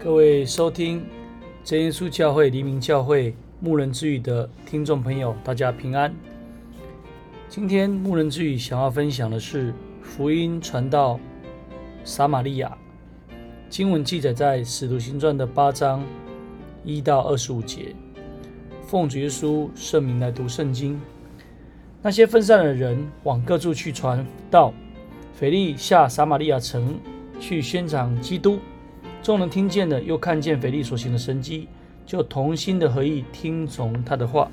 各位收听真耶稣教会黎明教会牧人之语的听众朋友，大家平安。今天牧人之语想要分享的是福音传到撒玛利亚。经文记载在使徒行传的八章一到二十五节。奉主耶稣圣名来读圣经。那些分散的人往各处去传道，腓利下撒玛利亚城去宣讲基督。众人听见了，又看见腓力所行的神迹，就同心的合意听从他的话。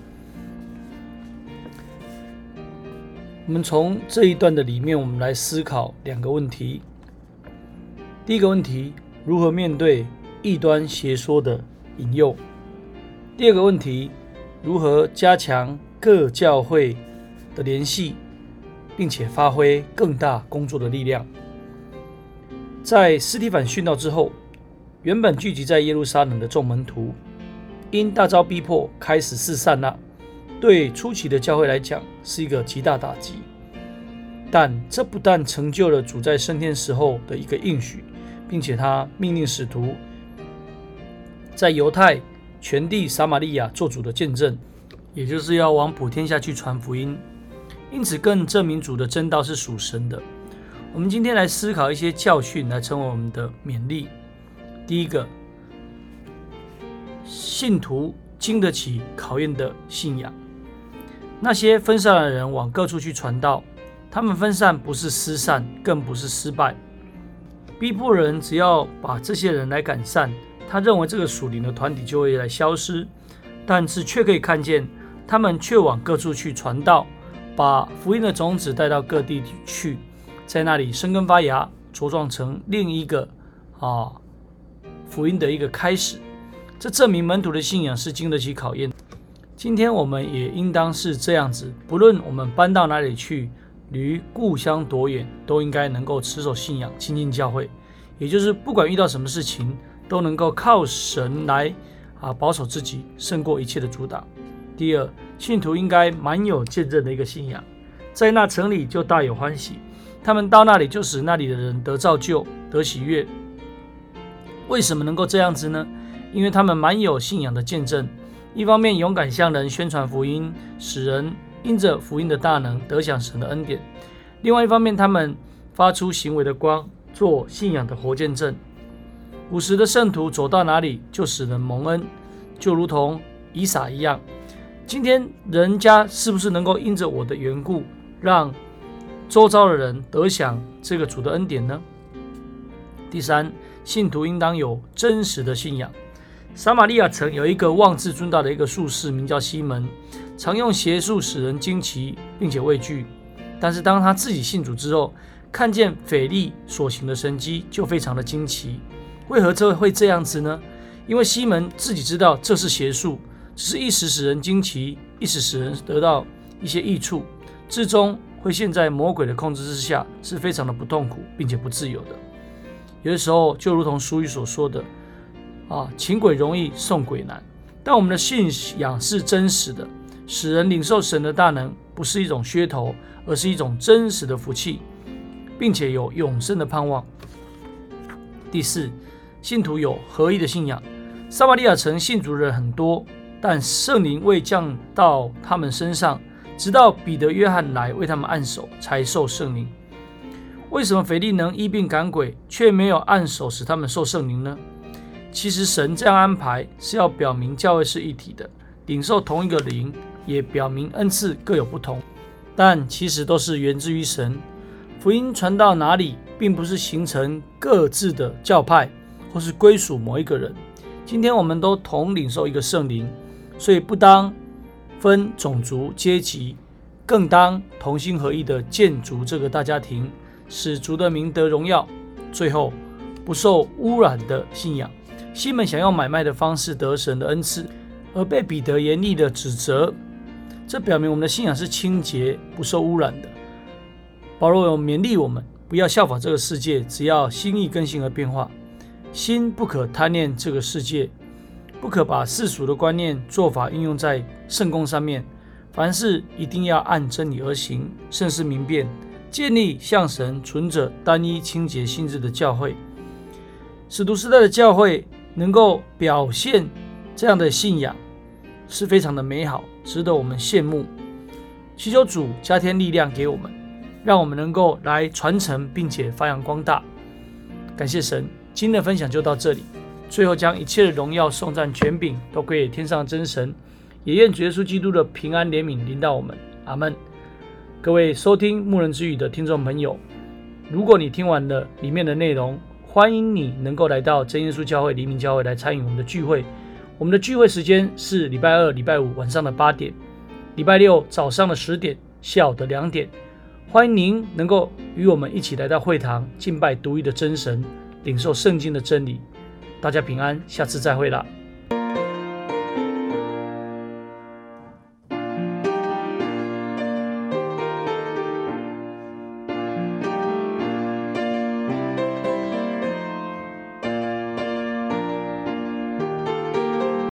我们从这一段的里面，我们来思考两个问题。第一个问题，如何面对异端邪说的引诱？第二个问题，如何加强各教会的联系，并且发挥更大工作的力量？在斯提反殉道之后，原本聚集在耶路撒冷的众门徒，因大遭逼迫，开始四散了。对初期的教会来讲，是一个极大打击。但这不但成就了主在升天时候的一个应许，并且他命令使徒在犹太全地撒玛利亚做主的见证，也就是要往普天下去传福音。因此，更证明主的真道是属神的。我们今天来思考一些教训，来成为我们的勉励。第一个，信徒经得起考验的信仰。那些分散的人往各处去传道，他们分散不是失散，更不是失败。逼迫人只要把这些人来赶散，他认为这个属灵的团体就会来消失。但是却可以看见，他们却往各处去传道，把福音的种子带到各地去，在那里生根发芽，茁壮成另一个啊。福音的一个开始，这证明门徒的信仰是经得起考验。今天我们也应当是这样子，不论我们搬到哪里去，离故乡多远，都应该能够持守信仰，亲近教会。也就是不管遇到什么事情，都能够靠神来啊保守自己，胜过一切的阻挡。第二，信徒应该蛮有见证的一个信仰，在那城里就大有欢喜，他们到那里就使那里的人得造就，得喜悦。为什么能够这样子呢？因为他们满有信仰的见证，一方面勇敢向人宣传福音，使人因着福音的大能得享神的恩典；另外一方面，他们发出行为的光，做信仰的活见证。古时的圣徒走到哪里，就使人蒙恩，就如同以撒一样。今天人家是不是能够因着我的缘故，让周遭的人得享这个主的恩典呢？第三。信徒应当有真实的信仰。撒玛利亚城有一个妄自尊大的一个术士，名叫西门，常用邪术使人惊奇，并且畏惧。但是当他自己信主之后，看见腓利所行的神迹，就非常的惊奇。为何这会这样子呢？因为西门自己知道这是邪术，只是一时使人惊奇，一时使人得到一些益处，至终会陷在魔鬼的控制之下，是非常的不痛苦，并且不自由的。有的时候就如同俗语所说的，啊，请鬼容易送鬼难。但我们的信仰是真实的，使人领受神的大能，不是一种噱头，而是一种真实的福气，并且有永生的盼望。第四，信徒有合一的信仰。撒玛利亚城信主人很多，但圣灵未降到他们身上，直到彼得、约翰来为他们按手，才受圣灵。为什么腓力能医病赶鬼，却没有按手使他们受圣灵呢？其实神这样安排是要表明教会是一体的，领受同一个灵，也表明恩赐各有不同，但其实都是源自于神。福音传到哪里，并不是形成各自的教派，或是归属某一个人。今天我们都同领受一个圣灵，所以不当分种族阶级，更当同心合意的建筑这个大家庭。使族的名得荣耀，最后不受污染的信仰。西门想要买卖的方式得神的恩赐，而被彼得严厉的指责，这表明我们的信仰是清洁、不受污染的。保罗有勉励我们，不要效法这个世界，只要心意更新而变化。心不可贪恋这个世界，不可把世俗的观念、做法应用在圣工上面。凡事一定要按真理而行，甚是明辨。建立向神存着单一清洁心志的教会，使徒时代的教会能够表现这样的信仰，是非常的美好，值得我们羡慕。祈求主加添力量给我们，让我们能够来传承并且发扬光大。感谢神，今天的分享就到这里。最后将一切的荣耀、颂赞、权柄都归给天上真神，也愿主耶稣基督的平安怜悯临到我们。阿门。各位收听牧人之语的听众朋友，如果你听完了里面的内容，欢迎你能够来到真耶稣教会黎明教会来参与我们的聚会。我们的聚会时间是礼拜二、礼拜五晚上的八点，礼拜六早上的十点，下午的两点。欢迎您能够与我们一起来到会堂敬拜独一的真神，领受圣经的真理。大家平安，下次再会了。